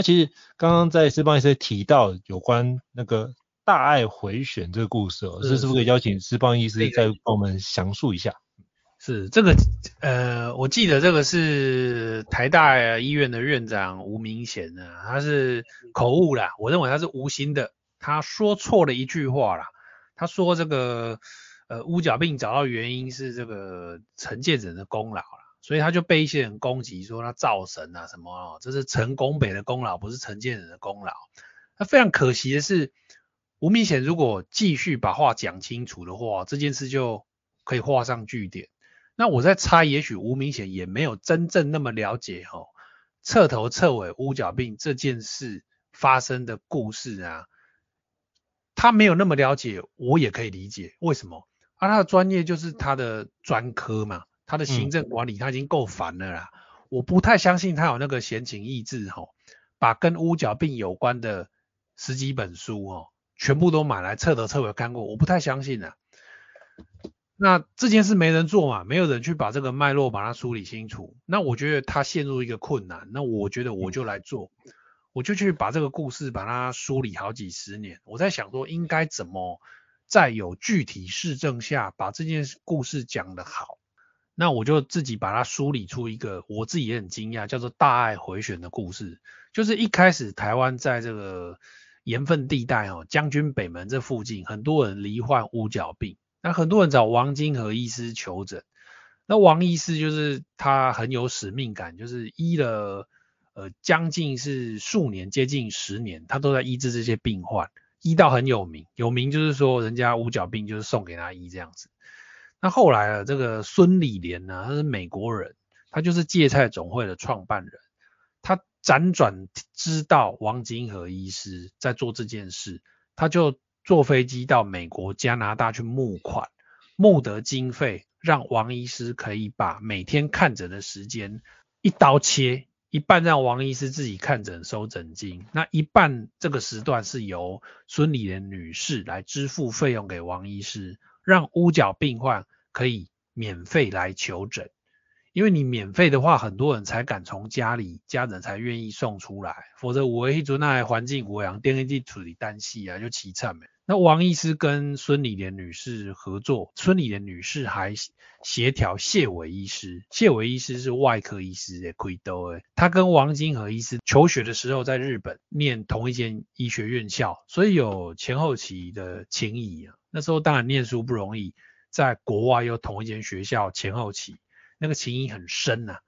那其实刚刚在诗邦医师提到有关那个大爱回旋这个故事哦，是是不是可以邀请诗邦医师再帮我们详述一下？是这个呃，我记得这个是台大医院的院长吴明贤呢，他是口误啦，我认为他是无心的，他说错了一句话啦，他说这个呃乌角病找到原因是这个陈建仁的功劳啦。所以他就被一些人攻击，说他造神啊什么哦，这是陈拱北的功劳，不是陈建仁的功劳。那非常可惜的是，吴明显如果继续把话讲清楚的话，这件事就可以画上句点。那我在猜，也许吴明显也没有真正那么了解哦，彻头彻尾乌角病这件事发生的故事啊，他没有那么了解，我也可以理解为什么。啊，他的专业就是他的专科嘛。他的行政管理他已经够烦了啦，嗯，我不太相信他有那个闲情逸致吼，把跟乌角病有关的十几本书哦，全部都买来彻头彻尾看过，我不太相信啊。那这件事没人做嘛，没有人去把这个脉络把它梳理清楚，那我觉得他陷入一个困难，那我觉得我就来做，我就去把这个故事把它梳理好几十年，我在想说应该怎么在有具体市政下把这件故事讲得好。那我就自己把它梳理出一个我自己也很惊讶，叫做大爱回旋的故事。就是一开始台湾在这个盐分地带哦，将军北门这附近，很多人罹患乌角病，那很多人找王金河医师求诊。那王医师就是他很有使命感，就是医了呃将近是数年，接近十年，他都在医治这些病患，医到很有名。有名就是说人家乌角病就是送给他医这样子。那后来啊，这个孙李莲呢，他是美国人，他就是芥菜总会的创办人。他辗转知道王金河医师在做这件事，他就坐飞机到美国、加拿大去募款，募得经费，让王医师可以把每天看诊的时间一刀切，一半让王医师自己看诊收诊金，那一半这个时段是由孙李莲女士来支付费用给王医师。让乌角病患可以免费来求诊，因为你免费的话，很多人才敢从家里，家人才愿意送出来，否则我一做那环境我养电力地处理单细啊，就凄惨没。那王医师跟孙理莲女士合作，孙理莲女士还协调谢伟医师，谢伟医师是外科医师的亏兜诶，他跟王金和医师求学的时候在日本念同一间医学院校，所以有前后期的情谊啊。那时候当然念书不容易，在国外又同一间学校前后期，那个情谊很深呐、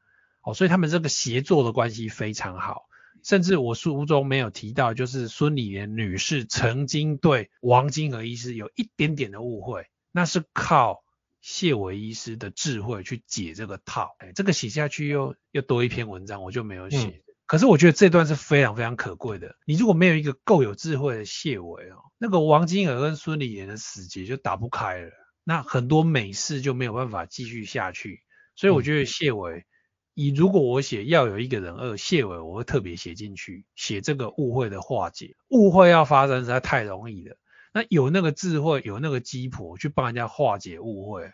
哦，所以他们这个协作的关系非常好。甚至我书中没有提到，就是孙理莲女士曾经对王金河医师有一点点的误会，那是靠谢伟医师的智慧去解这个套。哎，这个写下去又又多一篇文章，我就没有写。可是我觉得这段是非常非常可贵的。你如果没有一个够有智慧的谢伟哦，那个王金河跟孙理莲的死结就打不开了。那很多美事就没有办法继续下去。所以我觉得谢伟，以如果我写要有一个人二，谢伟我会特别写进去，写这个误会的化解。误会要发生实在太容易了，那有那个智慧，有那个鸡婆去帮人家化解误会，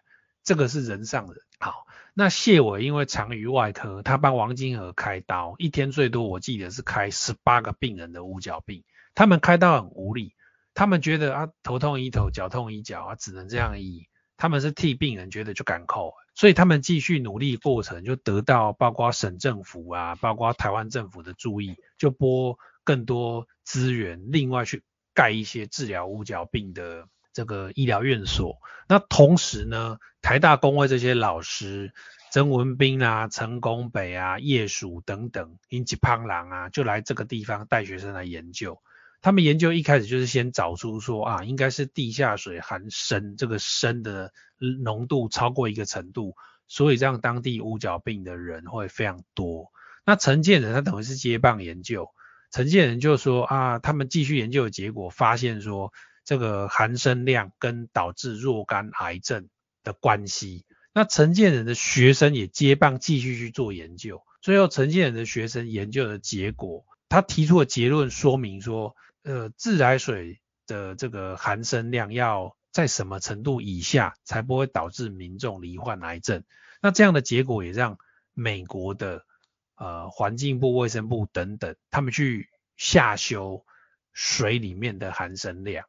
这个是人上人。好，那谢伟因为长于外科，他帮王金河开刀，一天最多我记得是开十八个病人的五角病，他们开刀很无力，他们觉得啊头痛医头，脚痛医脚啊，只能这样医。他们是替病人觉得就敢扣，所以他们继续努力过程就得到包括省政府啊，包括台湾政府的注意，就拨更多资源，另外去盖一些治疗五角病的这个医疗院所。那同时呢，台大公卫这些老师，曾文彬啊、陈功北啊、叶曙等等，英吉胖郎啊，就来这个地方带学生来研究。他们研究一开始就是先找出说啊，应该是地下水含砷，这个砷的浓度超过一个程度，所以让当地五角病的人会非常多。那陈建仁他等于是接棒研究，陈建仁就说啊，他们继续研究的结果发现说，这个含砷量跟导致若干癌症的关系。那陈建仁的学生也接棒继续去做研究，最后陈建仁的学生研究的结果，他提出的结论说明说。呃，自来水的这个含砷量要在什么程度以下，才不会导致民众罹患癌症？那这样的结果也让美国的呃环境部、卫生部等等，他们去下修水里面的含砷量。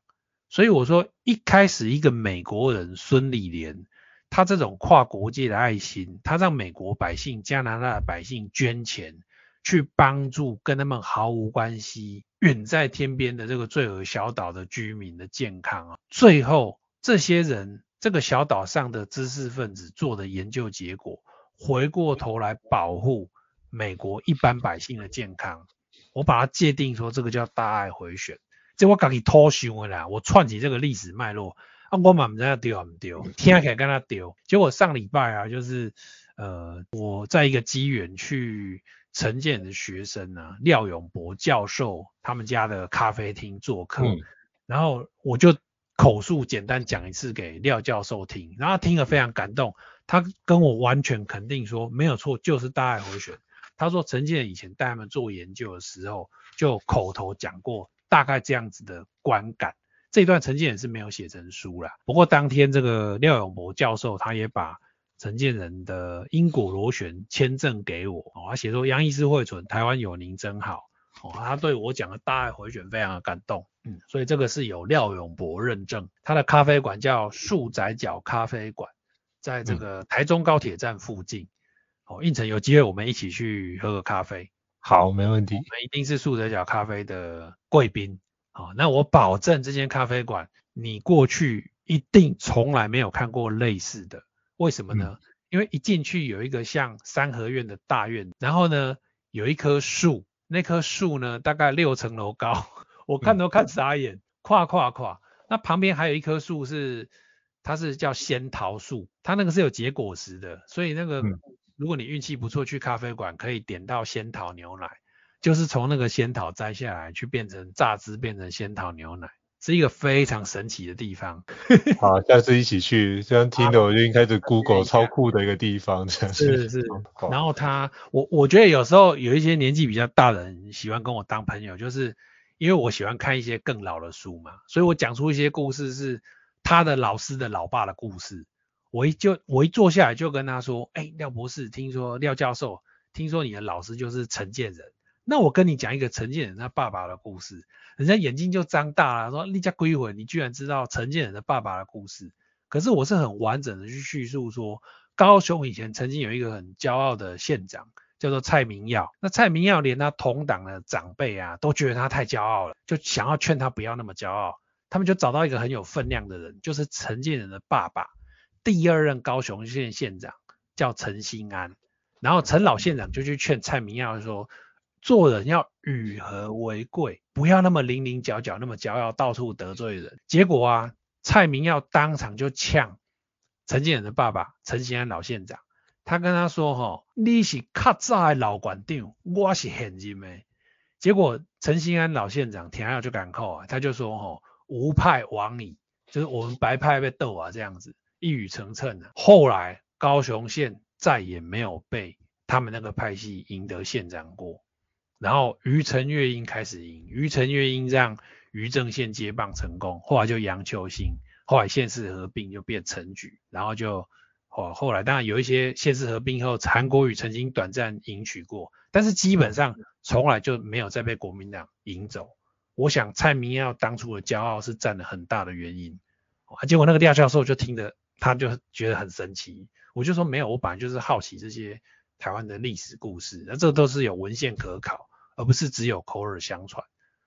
所以我说，一开始一个美国人孙立莲，他这种跨国界的爱心，他让美国百姓、加拿大的百姓捐钱。去帮助跟他们毫无关系、远在天边的这个罪恶小岛的居民的健康啊！最后，这些人这个小岛上的知识分子做的研究结果，回过头来保护美国一般百姓的健康，我把它界定说这个叫大爱回旋。这我自己偷想的啦，我串起这个历史脉络啊，我嘛不知道对不对，听起来跟他对。结果上礼拜啊，就是呃，我在一个机缘去。陈建仁的学生呢、啊，廖永博教授他们家的咖啡厅做客，嗯、然后我就口述简单讲一次给廖教授听，然后他听了非常感动，他跟我完全肯定说没有错，就是大爱回旋。他说陈建仁以前带他们做研究的时候，就口头讲过大概这样子的观感。这一段陈建仁是没有写成书啦，不过当天这个廖永博教授他也把。陈建仁的因果螺旋签证给我，哦，他写说杨医师惠存，台湾有您真好，哦，他对我讲的大爱回旋非常的感动，嗯，所以这个是有廖永博认证，他的咖啡馆叫树仔角咖啡馆，在这个台中高铁站附近，哦，应承有机会我们一起去喝个咖啡，好，没问题，我们一定是树仔脚咖啡的贵宾，好，那我保证这间咖啡馆你过去一定从来没有看过类似的。为什么呢？嗯、因为一进去有一个像三合院的大院，然后呢有一棵树，那棵树呢大概六层楼高，我看都看傻眼，跨跨跨。那旁边还有一棵树是，它是叫仙桃树，它那个是有结果实的，所以那个、嗯、如果你运气不错去咖啡馆可以点到仙桃牛奶，就是从那个仙桃摘下来去变成榨汁变成仙桃牛奶。是一个非常神奇的地方。好，下次一起去。这样听的我就应该是 Google 超酷的一个地方。这样是是。然后他，我我觉得有时候有一些年纪比较大的人喜欢跟我当朋友，就是因为我喜欢看一些更老的书嘛，所以我讲出一些故事是他的老师的老爸的故事。我一就我一坐下来就跟他说，哎，廖博士，听说廖教授，听说你的老师就是陈建仁。那我跟你讲一个陈建仁他爸爸的故事，人家眼睛就张大了，说你家鬼魂，你居然知道陈建仁的爸爸的故事。可是我是很完整的去叙述说，高雄以前曾经有一个很骄傲的县长，叫做蔡明耀。那蔡明耀连他同党的长辈啊，都觉得他太骄傲了，就想要劝他不要那么骄傲。他们就找到一个很有分量的人，就是陈建仁的爸爸，第二任高雄县县长叫陈新安。然后陈老县长就去劝蔡明耀说。做人要与和为贵，不要那么棱棱角角，那么骄傲，到处得罪人。结果啊，蔡明耀当场就呛陈建仁的爸爸陈新安老县长，他跟他说：“吼，你是较早的老馆长，我是现任的。”结果陈新安老县长听了就敢扣啊，他就说：“吼，吴派亡矣，就是我们白派被斗啊这样子。”一语成谶了。后来高雄县再也没有被他们那个派系赢得县长过，然后于陈月英开始赢，于陈月英让于正宪接棒成功，后来就杨秋兴，后来县市合并就变陈菊，然后就后后来当然有一些县市合并后，韩国瑜曾经短暂赢取过，但是基本上从来就没有再被国民党赢走。我想蔡明耀当初的骄傲是占了很大的原因，啊，结果那个廖教授就听得他就觉得很神奇，我就说没有，我本来就是好奇这些。台湾的历史故事，那这都是有文献可考，而不是只有口耳相传。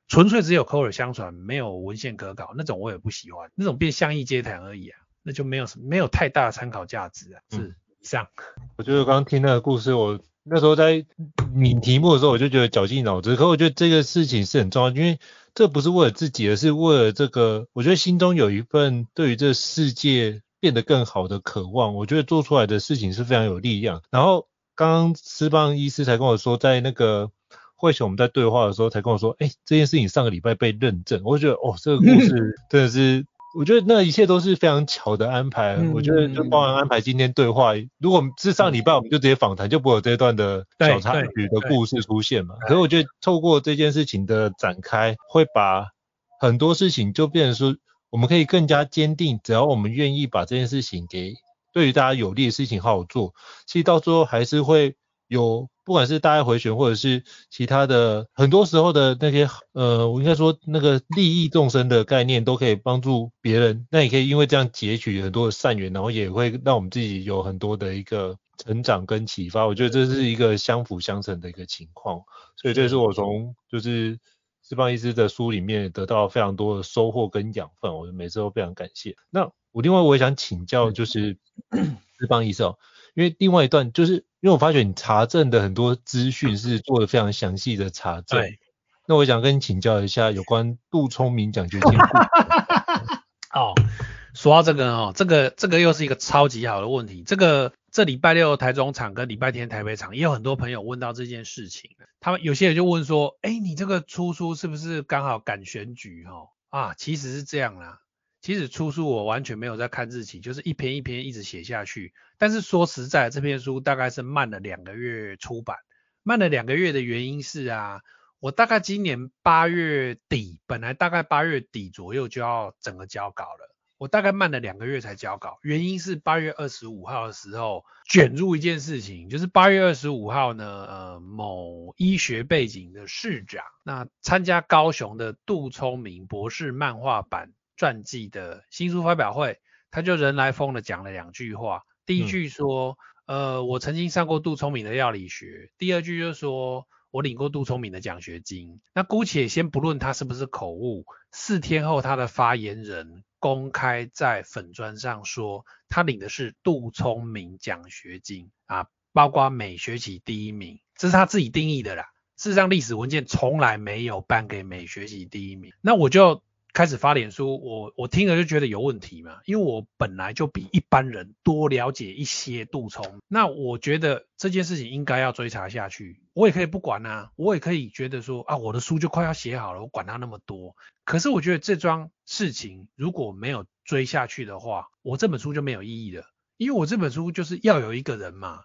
纯粹只有口耳相传，没有文献可考，那种我也不喜欢，那种变巷议街谈而已啊，那就没有什么没有太大的参考价值啊。是以上。我觉得刚刚听那个故事，我那时候在拟题目的时候，我就觉得绞尽脑汁。可我觉得这个事情是很重要，因为这不是为了自己，而是为了这个。我觉得心中有一份对于这世界变得更好的渴望。我觉得做出来的事情是非常有力量。然后。刚刚斯邦医师才跟我说，在那个会前我们在对话的时候，才跟我说，哎，这件事情上个礼拜被认证，我觉得哦，这个故事真的是，我觉得那一切都是非常巧的安排。我觉得就包含安排今天对话，如果是上礼拜我们就直接访谈，就不会有这段的小插曲的故事出现嘛。可是我觉得透过这件事情的展开，会把很多事情就变成说，我们可以更加坚定，只要我们愿意把这件事情给。对于大家有利的事情好好做，其实到最后还是会有，不管是大爱回旋或者是其他的，很多时候的那些，呃，我应该说那个利益众生的概念都可以帮助别人，那也可以因为这样截取很多的善缘，然后也会让我们自己有很多的一个成长跟启发。我觉得这是一个相辅相成的一个情况，所以这是我从就是施棒医师的书里面得到非常多的收获跟养分，我每次都非常感谢。那我另外我也想请教，就是施棒医生哦，因为另外一段就是因为我发觉你查证的很多资讯是做的非常详细的查证，对。那我想跟你请教一下有关杜聪明奖学金。哦，说到这个哦，这个这个又是一个超级好的问题。这个这礼拜六台中场跟礼拜天台北场也有很多朋友问到这件事情，他们有些人就问说，哎，你这个出书是不是刚好赶选举哈？啊，其实是这样啦。其实出书我完全没有在看日期，就是一篇一篇一直写下去。但是说实在，这篇书大概是慢了两个月出版。慢了两个月的原因是啊，我大概今年八月底，本来大概八月底左右就要整个交稿了，我大概慢了两个月才交稿。原因是八月二十五号的时候卷入一件事情，就是八月二十五号呢，呃，某医学背景的市长，那参加高雄的杜聪明博士漫画版。传记的新书发表会，他就人来疯的讲了两句话。第一句说，嗯、呃，我曾经上过杜聪明的药理学。第二句就是说我领过杜聪明的奖学金。那姑且先不论他是不是口误，四天后他的发言人公开在粉砖上说，他领的是杜聪明奖学金啊，包括每学期第一名，这是他自己定义的啦。事实上，历史文件从来没有颁给每学期第一名。那我就。开始发脸书，我我听了就觉得有问题嘛，因为我本来就比一般人多了解一些杜聪，那我觉得这件事情应该要追查下去。我也可以不管啊，我也可以觉得说啊，我的书就快要写好了，我管他那么多。可是我觉得这桩事情如果没有追下去的话，我这本书就没有意义了，因为我这本书就是要有一个人嘛。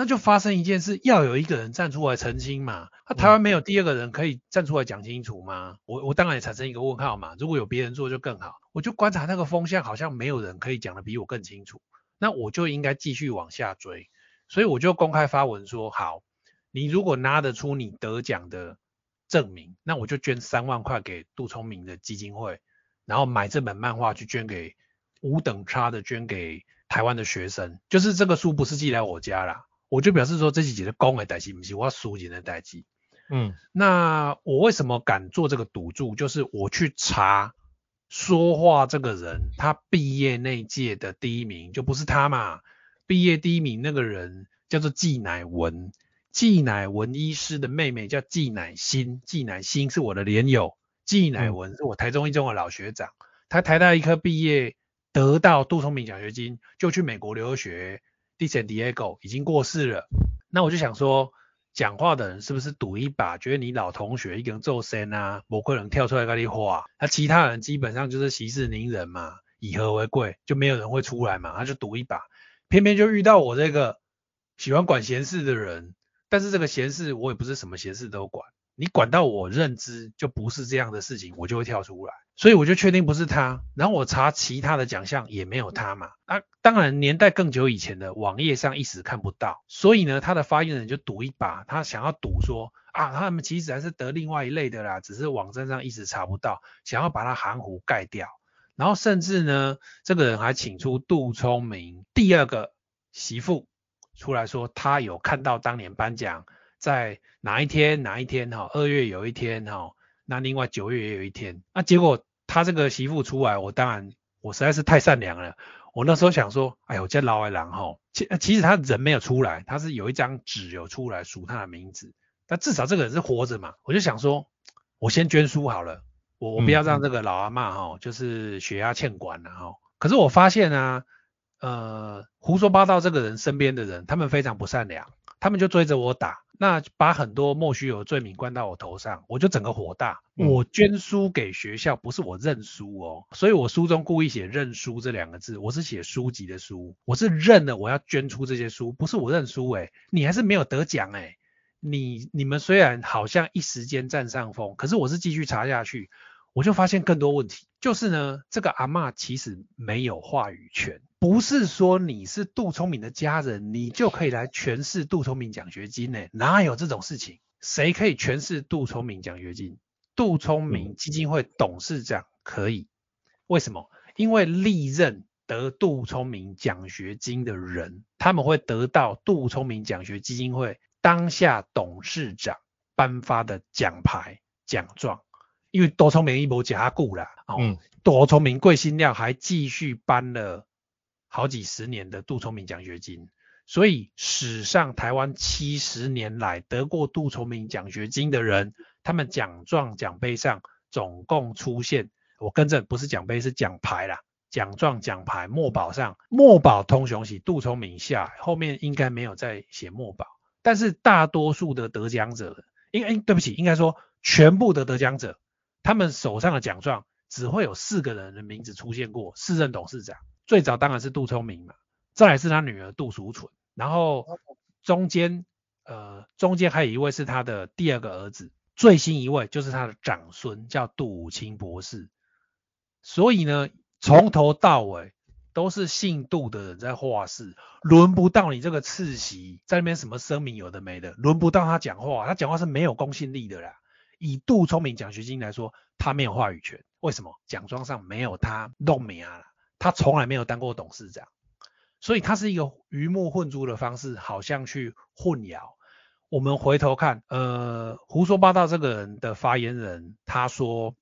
那就发生一件事，要有一个人站出来澄清嘛。那、啊、台湾没有第二个人可以站出来讲清楚吗？我我当然也产生一个问号嘛。如果有别人做就更好。我就观察那个风向，好像没有人可以讲得比我更清楚。那我就应该继续往下追。所以我就公开发文说：好，你如果拿得出你得奖的证明，那我就捐三万块给杜聪明的基金会，然后买这本漫画去捐给五等差的捐给台湾的学生。就是这个书不是寄来我家啦。我就表示说，这几集的公的代志不是我书记的代志。嗯，那我为什么敢做这个赌注？就是我去查说话这个人，他毕业那届的第一名就不是他嘛？毕业第一名那个人叫做季乃文，季乃文医师的妹妹叫季乃馨，季乃馨是我的连友，季乃文是我台中一中的老学长，他台大医科毕业得到杜聪明奖学金，就去美国留学。Diego 已经过世了，那我就想说，讲话的人是不是赌一把，觉得你老同学一个人做声啊，某个人跳出来跟你话，那其他人基本上就是息事宁人嘛，以和为贵，就没有人会出来嘛，他就赌一把，偏偏就遇到我这个喜欢管闲事的人，但是这个闲事我也不是什么闲事都管。你管到我认知就不是这样的事情，我就会跳出来，所以我就确定不是他。然后我查其他的奖项也没有他嘛。啊，当然年代更久以前的网页上一时看不到，所以呢，他的发言人就赌一把，他想要赌说啊，他们其实还是得另外一类的啦，只是网站上一直查不到，想要把它含糊盖掉。然后甚至呢，这个人还请出杜聪明第二个媳妇出来说，他有看到当年颁奖。在哪一天哪一天哈，二月有一天哈，那另外九月也有一天，那结果他这个媳妇出来，我当然我实在是太善良了，我那时候想说，哎呦这老外郎哈，其其实他人没有出来，他是有一张纸有出来数他的名字，但至少这个人是活着嘛，我就想说，我先捐书好了，我我不要让这个老阿妈哈，就是血压欠管了哈，可是我发现啊，呃胡说八道这个人身边的人，他们非常不善良，他们就追着我打。那把很多莫须有的罪名关到我头上，我就整个火大。我捐书给学校，不是我认书哦，所以我书中故意写认书这两个字，我是写书籍的书，我是认了我要捐出这些书，不是我认书诶，你还是没有得奖诶，你你们虽然好像一时间占上风，可是我是继续查下去。我就发现更多问题，就是呢，这个阿嬷其实没有话语权，不是说你是杜聪明的家人，你就可以来诠释杜聪明奖学金呢？哪有这种事情？谁可以诠释杜聪明奖学金？杜聪明基金会董事长可以，为什么？因为历任得杜聪明奖学金的人，他们会得到杜聪明奖学基金会当下董事长颁发的奖牌奖状。因为多聪明一波加固了，嗯，多聪明贵新料还继续颁了好几十年的杜聪明奖学金，所以史上台湾七十年来得过杜聪明奖学金的人，他们奖状奖杯上总共出现，我更正不是奖杯是奖牌啦，奖状奖牌墨宝上。墨宝通雄喜杜聪明下，后面应该没有再写墨宝，但是大多数的得奖者，应该对不起，应该说全部的得奖者。他们手上的奖状只会有四个人的名字出现过，四任董事长，最早当然是杜聪明嘛，再来是他女儿杜淑纯，然后中间呃中间还有一位是他的第二个儿子，最新一位就是他的长孙叫杜武清博士，所以呢从头到尾都是姓杜的人在话事，轮不到你这个次席在那边什么声明有的没的，轮不到他讲话，他讲话是没有公信力的啦。以杜聪明奖学金来说，他没有话语权。为什么？奖状上没有他弄名啊，他从来没有当过董事长，所以他是一个鱼目混珠的方式，好像去混淆。我们回头看，呃，胡说八道这个人的发言人，他说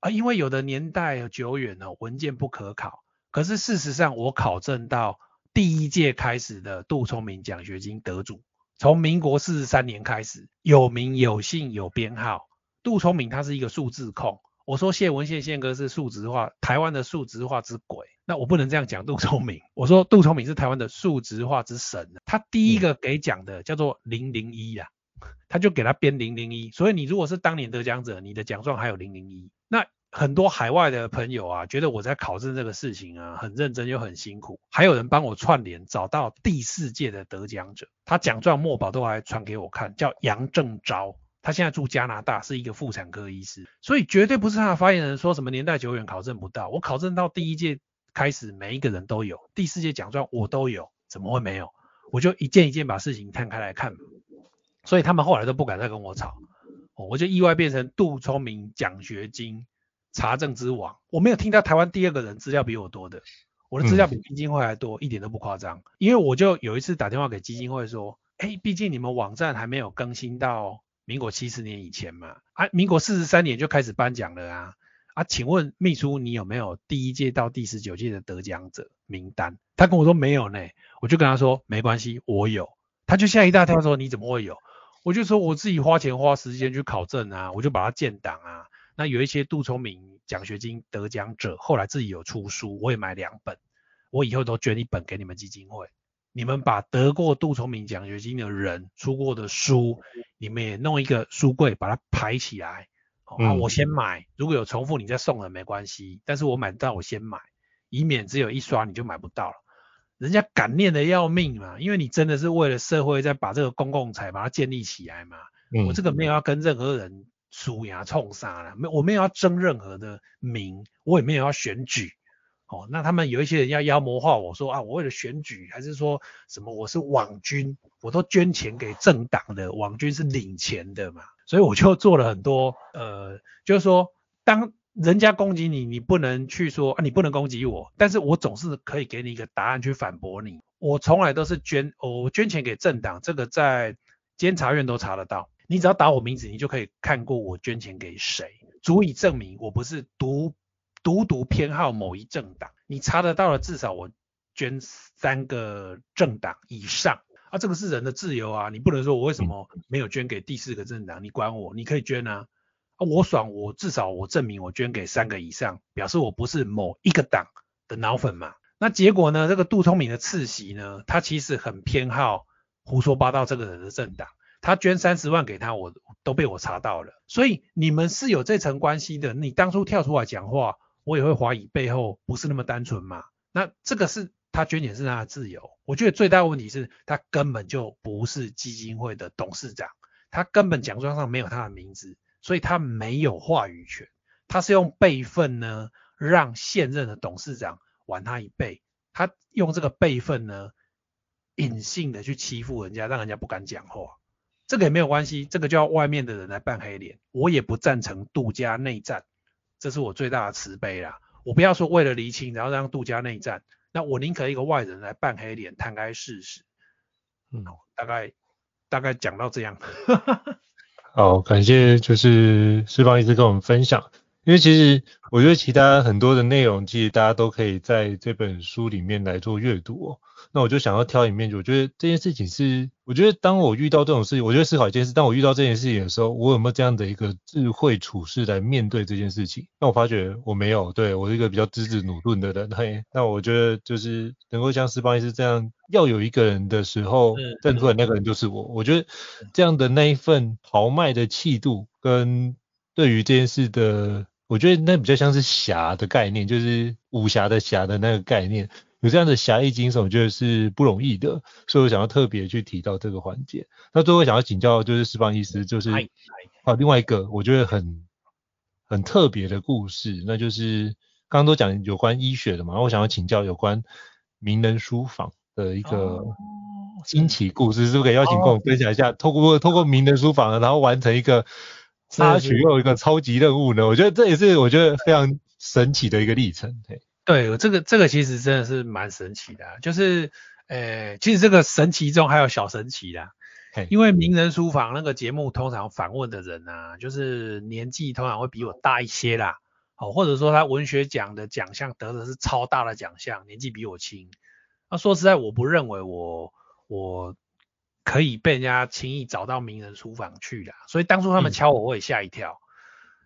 啊，因为有的年代久远了，文件不可考。可是事实上，我考证到第一届开始的杜聪明奖学金得主。从民国四十三年开始，有名有姓有编号。杜聪明他是一个数字控。我说谢文宪宪哥是数值化，台湾的数值化之鬼。那我不能这样讲杜聪明。我说杜聪明是台湾的数值化之神。他第一个给讲的叫做零零一啊，他就给他编零零一。所以你如果是当年得奖者，你的奖状还有零零一。那很多海外的朋友啊，觉得我在考证这个事情啊，很认真又很辛苦。还有人帮我串联，找到第四届的得奖者，他奖状墨宝都还传给我看，叫杨正昭，他现在住加拿大，是一个妇产科医师。所以绝对不是他的发言人说什么年代久远考证不到，我考证到第一届开始每一个人都有，第四届奖状我都有，怎么会没有？我就一件一件把事情摊开来看，所以他们后来都不敢再跟我吵，我就意外变成杜聪明奖学金。查证之王，我没有听到台湾第二个人资料比我多的，我的资料比基金会还多，一点都不夸张。因为我就有一次打电话给基金会说，哎，毕竟你们网站还没有更新到民国七十年以前嘛，啊，民国四十三年就开始颁奖了啊，啊，请问秘书你有没有第一届到第十九届的得奖者名单？他跟我说没有呢，我就跟他说没关系，我有。他就吓一大跳说你怎么会有？我就说我自己花钱花时间去考证啊，我就把它建档啊。那有一些杜聪明奖学金得奖者，后来自己有出书，我也买两本，我以后都捐一本给你们基金会。你们把得过杜聪明奖学金的人出过的书，你们也弄一个书柜，把它排起来。好，我先买，如果有重复，你再送人没关系。但是我买到我先买，以免只有一刷你就买不到了。人家感念的要命嘛，因为你真的是为了社会在把这个公共财把它建立起来嘛。嗯、我这个没有要跟任何人输牙冲杀了，没我没有要争任何的名，我也没有要选举。哦，那他们有一些人要妖魔化我说啊，我为了选举，还是说什么我是网军，我都捐钱给政党的，网军是领钱的嘛，所以我就做了很多，呃，就是说当。人家攻击你，你不能去说啊，你不能攻击我，但是我总是可以给你一个答案去反驳你。我从来都是捐，我捐钱给政党，这个在监察院都查得到。你只要打我名字，你就可以看过我捐钱给谁，足以证明我不是独独独偏好某一政党。你查得到了，至少我捐三个政党以上啊，这个是人的自由啊，你不能说我为什么没有捐给第四个政党，你管我，你可以捐啊。我爽，我至少我证明我捐给三个以上，表示我不是某一个党的脑粉嘛。那结果呢？这个杜聪明的次席呢，他其实很偏好胡说八道这个人的政党，他捐三十万给他，我都被我查到了。所以你们是有这层关系的，你当初跳出来讲话，我也会怀疑背后不是那么单纯嘛。那这个是他捐钱是他的自由，我觉得最大的问题是他根本就不是基金会的董事长，他根本奖状上没有他的名字。所以他没有话语权，他是用辈分呢，让现任的董事长晚他一辈，他用这个辈分呢，隐性的去欺负人家，让人家不敢讲话。这个也没有关系，这个就要外面的人来扮黑脸。我也不赞成杜家内战，这是我最大的慈悲啦。我不要说为了厘清，然后让杜家内战，那我宁可一个外人来扮黑脸，摊开事实。嗯，大概大概讲到这样。好，感谢就是释方医师跟我们分享，因为其实我觉得其他很多的内容，其实大家都可以在这本书里面来做阅读哦。那我就想要挑一面，我觉得这件事情是，我觉得当我遇到这种事情，我觉得思考一件事，当我遇到这件事情的时候，我有没有这样的一个智慧处事来面对这件事情？那我发觉我没有，对，我是一个比较直指努顿的人，嘿，那我觉得就是能够像斯邦医师这样，要有一个人的时候，站出来那个人就是我。我觉得这样的那一份豪迈的气度，跟对于这件事的，我觉得那比较像是侠的概念，就是武侠的侠的那个概念。有这样的侠义精神，我觉得是不容易的，所以我想要特别去提到这个环节。那最后想要请教就是释放医师，就是啊另外一个我觉得很很特别的故事，那就是刚刚都讲有关医学的嘛，我想要请教有关名人书房的一个惊奇故事，是不是可以邀请跟我分享一下？透过透过名人书房，然后完成一个插曲又一个超级任务呢？我觉得这也是我觉得非常神奇的一个历程。对，这个这个其实真的是蛮神奇的，就是，呃，其实这个神奇中还有小神奇啦，因为名人书房那个节目通常访问的人啊，就是年纪通常会比我大一些啦，哦，或者说他文学奖的奖项得的是超大的奖项，年纪比我轻，那说实在，我不认为我我可以被人家轻易找到名人书房去的，所以当初他们敲我，我也吓一跳。嗯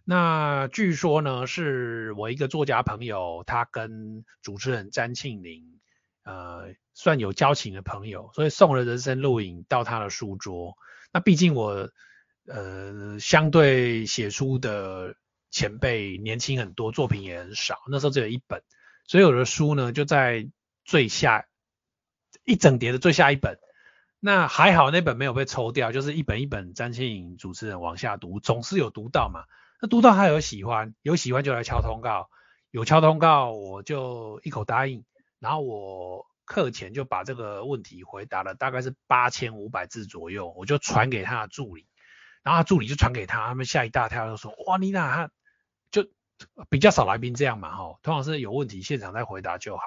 那据说呢，是我一个作家朋友，他跟主持人詹庆林，呃，算有交情的朋友，所以送了人生录影到他的书桌。那毕竟我，呃，相对写书的前辈年轻很多，作品也很少，那时候只有一本，所以我的书呢就在最下一整叠的最下一本。那还好，那本没有被抽掉，就是一本一本詹庆颖主持人往下读，总是有读到嘛。那读到他有喜欢，有喜欢就来敲通告，有敲通告我就一口答应，然后我课前就把这个问题回答了，大概是八千五百字左右，我就传给他的助理，然后他助理就传给他，他们吓一大跳，就说哇，你哪他就比较少来宾这样嘛，哈，通常是有问题现场再回答就好，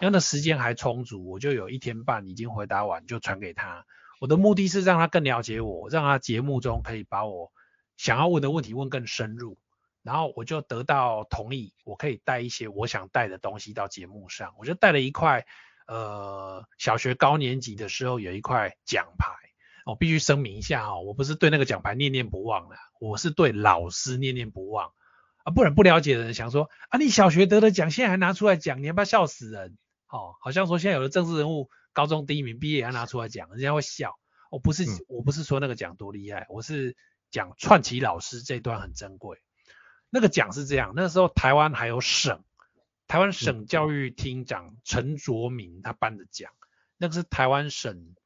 因为那时间还充足，我就有一天半已经回答完就传给他，我的目的是让他更了解我，让他节目中可以把我。想要问的问题问更深入，然后我就得到同意，我可以带一些我想带的东西到节目上。我就带了一块，呃，小学高年级的时候有一块奖牌。我必须声明一下哈，我不是对那个奖牌念念不忘的，我是对老师念念不忘啊。不然不了解的人想说啊，你小学得的奖现在还拿出来讲，你要不要笑死人？哦，好像说现在有的政治人物高中第一名毕业也要拿出来讲，人家会笑。我不是，我不是说那个奖多厉害，我是。讲串起老师这段很珍贵，那个奖是这样，那时候台湾还有省，台湾省教育厅长陈卓明他颁的奖，那个是台湾省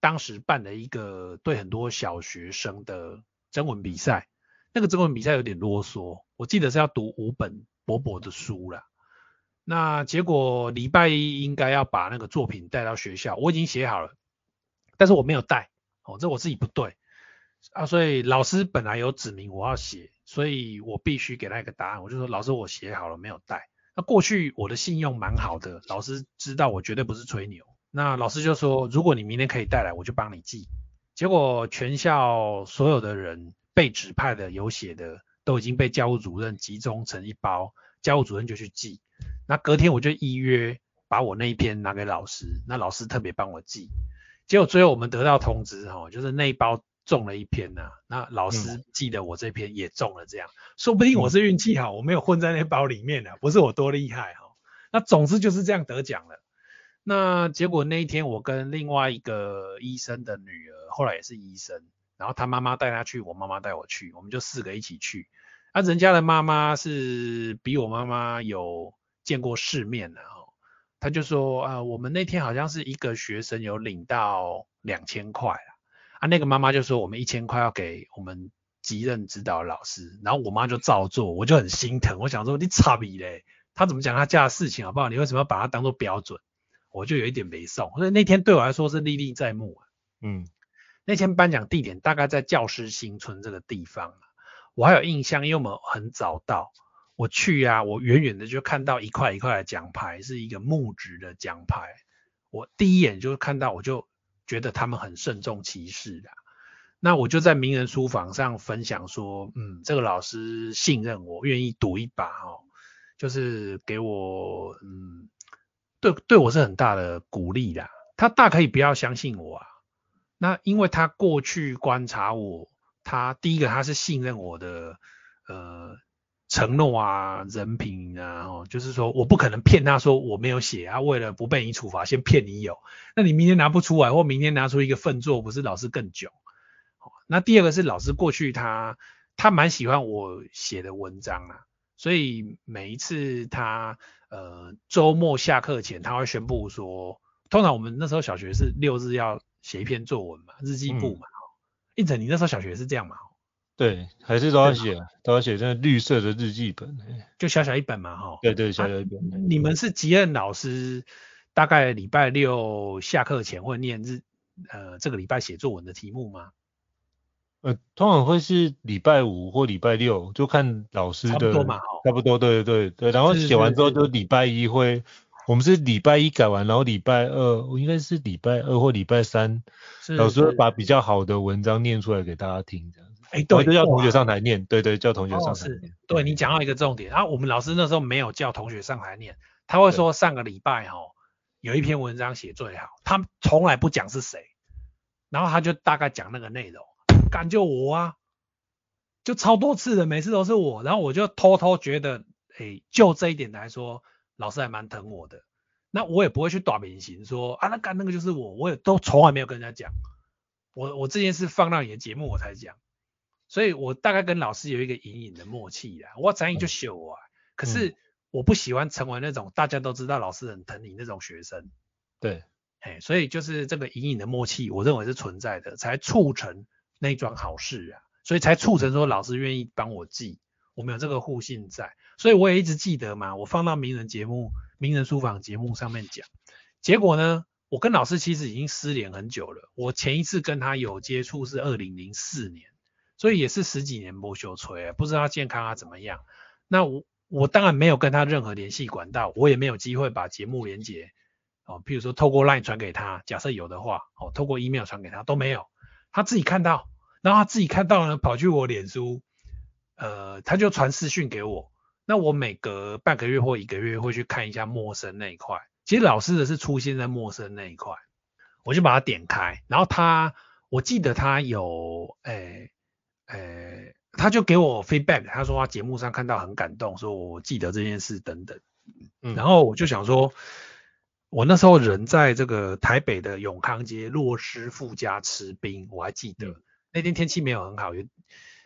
当时办的一个对很多小学生的征文比赛。那个征文比赛有点啰嗦，我记得是要读五本薄薄的书啦。那结果礼拜一应该要把那个作品带到学校，我已经写好了，但是我没有带，哦，这我自己不对啊，所以老师本来有指明我要写，所以我必须给他一个答案，我就说老师我写好了没有带。那过去我的信用蛮好的，老师知道我绝对不是吹牛，那老师就说如果你明天可以带来，我就帮你寄。结果全校所有的人。被指派的有写的都已经被教务主任集中成一包，教务主任就去寄。那隔天我就依约把我那一篇拿给老师，那老师特别帮我寄。结果最后我们得到通知哈，就是那一包中了一篇呐、啊，那老师记得我这篇也中了，这样、嗯、说不定我是运气好，我没有混在那包里面的，不是我多厉害哈。那总之就是这样得奖了。那结果那一天我跟另外一个医生的女儿，后来也是医生。然后她妈妈带她去，我妈妈带我去，我们就四个一起去。啊，人家的妈妈是比我妈妈有见过世面的哦。他就说啊，我们那天好像是一个学生有领到两千块啊。啊，那个妈妈就说我们一千块要给我们级任指导老师。然后我妈就照做，我就很心疼。我想说你差逼嘞，他怎么讲他家的事情好不好？你为什么要把它当做标准？我就有一点没送。所以那天对我来说是历历在目啊。嗯。那天颁奖地点大概在教师新村这个地方，我还有印象，因为我们很早到，我去啊，我远远的就看到一块一块的奖牌，是一个木质的奖牌，我第一眼就看到，我就觉得他们很慎重其事的，那我就在名人书房上分享说，嗯，这个老师信任我，愿意赌一把哦，就是给我，嗯，对对我是很大的鼓励的，他大可以不要相信我啊。那因为他过去观察我，他第一个他是信任我的，呃，承诺啊，人品啊，哦，就是说我不可能骗他说我没有写啊，为了不被你处罚，先骗你有，那你明天拿不出来，或明天拿出一个份作，不是老师更囧？那第二个是老师过去他他蛮喜欢我写的文章啊，所以每一次他呃周末下课前他会宣布说，通常我们那时候小学是六日要。写一篇作文嘛，日记簿嘛，胤丞、嗯，你那时候小学是这样嘛？对，还是都要写，都要写这绿色的日记本，就小小一本嘛，哈。对对，小小一本。啊、你们是吉任老师，大概礼拜六下课前会念日，呃，这个礼拜写作文的题目吗？呃，通常会是礼拜五或礼拜六，就看老师的。差不多嘛，差不多，对对对，然后写完之后就礼拜一会。我们是礼拜一改完，然后礼拜二，我应该是礼拜二或礼拜三，老师会把比较好的文章念出来给大家听，这样子。哎，对，就叫同学上台念，对对，叫同学上台念。是对你讲到一个重点，然后我们老师那时候没有叫同学上台念，他会说上个礼拜哈有一篇文章写最好，他从来不讲是谁，然后他就大概讲那个内容，感觉我啊，就超多次的，每次都是我，然后我就偷偷觉得，哎，就这一点来说。老师还蛮疼我的，那我也不会去短明型说啊，那干那个就是我，我也都从来没有跟人家讲，我我这件事放到你的节目我才讲，所以我大概跟老师有一个隐隐的默契啦，我怎样就秀我，可是我不喜欢成为那种大家都知道老师很疼你那种学生，对，哎，所以就是这个隐隐的默契，我认为是存在的，才促成那桩好事啊，所以才促成说老师愿意帮我记。我们有这个互信在，所以我也一直记得嘛。我放到名人节目、名人书房节目上面讲，结果呢，我跟老师其实已经失联很久了。我前一次跟他有接触是二零零四年，所以也是十几年没收吹，不知道健康啊怎么样。那我我当然没有跟他任何联系管道，我也没有机会把节目连结哦，譬如说透过 LINE 传给他，假设有的话，哦，透过 email 传给他都没有，他自己看到，然后他自己看到呢，跑去我脸书。呃，他就传私讯给我，那我每隔半个月或一个月会去看一下陌生那一块。其实老师的是出现在陌生那一块，我就把它点开，然后他，我记得他有，诶、欸，诶、欸，他就给我 feedback，他说他节目上看到很感动，说我记得这件事等等。嗯，然后我就想说，我那时候人在这个台北的永康街洛师傅家吃冰，我还记得、嗯、那天天气没有很好。有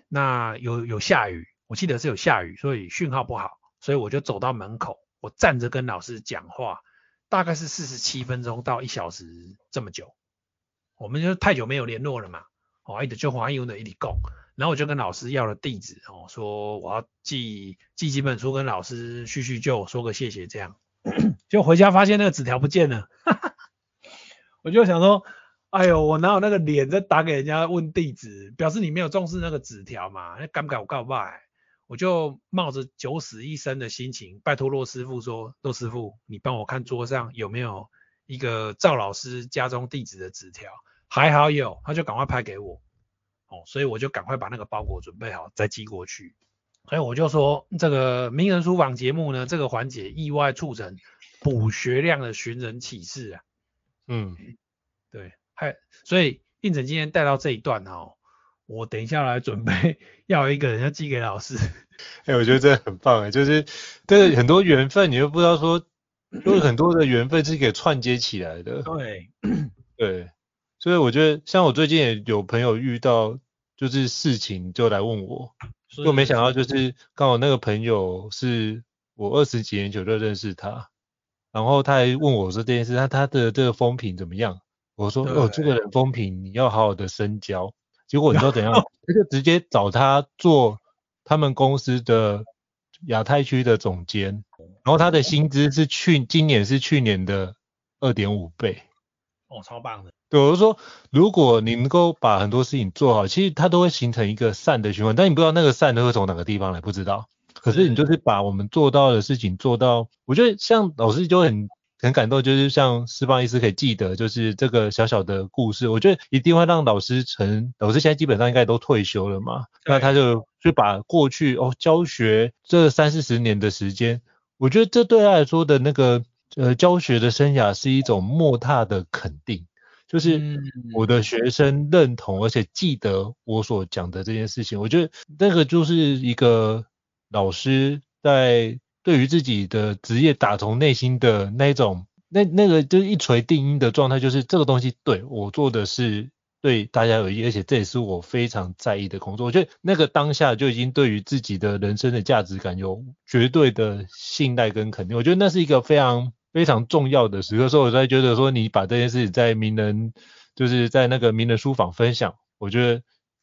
那有有下雨，我记得是有下雨，所以讯号不好，所以我就走到门口，我站着跟老师讲话，大概是四十七分钟到一小时这么久。我们就太久没有联络了嘛，哦，一直就华用的一直讲，然后我就跟老师要了地址，哦，说我要寄寄几本书跟老师叙叙旧，说个谢谢这样。就回家发现那个纸条不见了，我就想说，哎呦，我哪有那个脸在打给人家问地址，表示你没有重视那个纸条嘛？那敢不敢我告白？我就冒着九死一生的心情，拜托骆师傅说，骆师傅，你帮我看桌上有没有一个赵老师家中地址的纸条，还好有，他就赶快拍给我，哦，所以我就赶快把那个包裹准备好再寄过去。所以我就说，这个名人书房节目呢，这个环节意外促成补学量的寻人启事啊。嗯，对，还所以应诊今天带到这一段哦，我等一下来准备 要一个人要寄给老师。哎、欸，我觉得这很棒哎，就是这个很多缘分，你又不知道说，有很多的缘分是可以串接起来的。对，对，所以我觉得像我最近也有朋友遇到就是事情就来问我。就没想到，就是刚好那个朋友是我二十几年前就认识他，然后他还问我说这件事，他他的这个风评怎么样？我说哦，这个人风评你要好好的深交。结果你知道怎样？他就直接找他做他们公司的亚太区的总监，然后他的薪资是去今年是去年的二点五倍。哦，超棒的。对，我是说，如果你能够把很多事情做好，其实它都会形成一个善的循环。但你不知道那个善都会从哪个地方来，不知道。可是你就是把我们做到的事情做到，我觉得像老师就很很感动，就是像施邦医师可以记得，就是这个小小的故事，我觉得一定会让老师成。老师现在基本上应该都退休了嘛，那他就就把过去哦教学这三四十年的时间，我觉得这对他来说的那个呃教学的生涯是一种莫大的肯定。就是我的学生认同，而且记得我所讲的这件事情，我觉得那个就是一个老师在对于自己的职业打从内心的那种，那那个就是一锤定音的状态，就是这个东西对我做的是对大家有益，而且这也是我非常在意的工作。我觉得那个当下就已经对于自己的人生的价值感有绝对的信赖跟肯定。我觉得那是一个非常。非常重要的时刻，所以我才觉得说，你把这件事情在名人，就是在那个名人书房分享，我觉得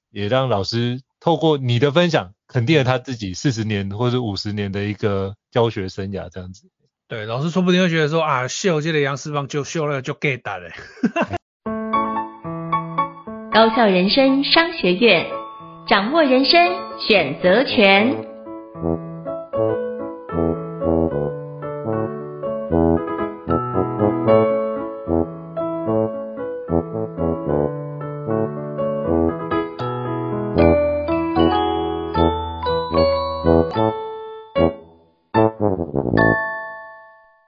也让老师透过你的分享，肯定了他自己四十年或者五十年的一个教学生涯这样子。对，老师说不定会觉得说啊，秀这的杨四方就秀了就 get 到了。高校人生商学院，掌握人生选择权。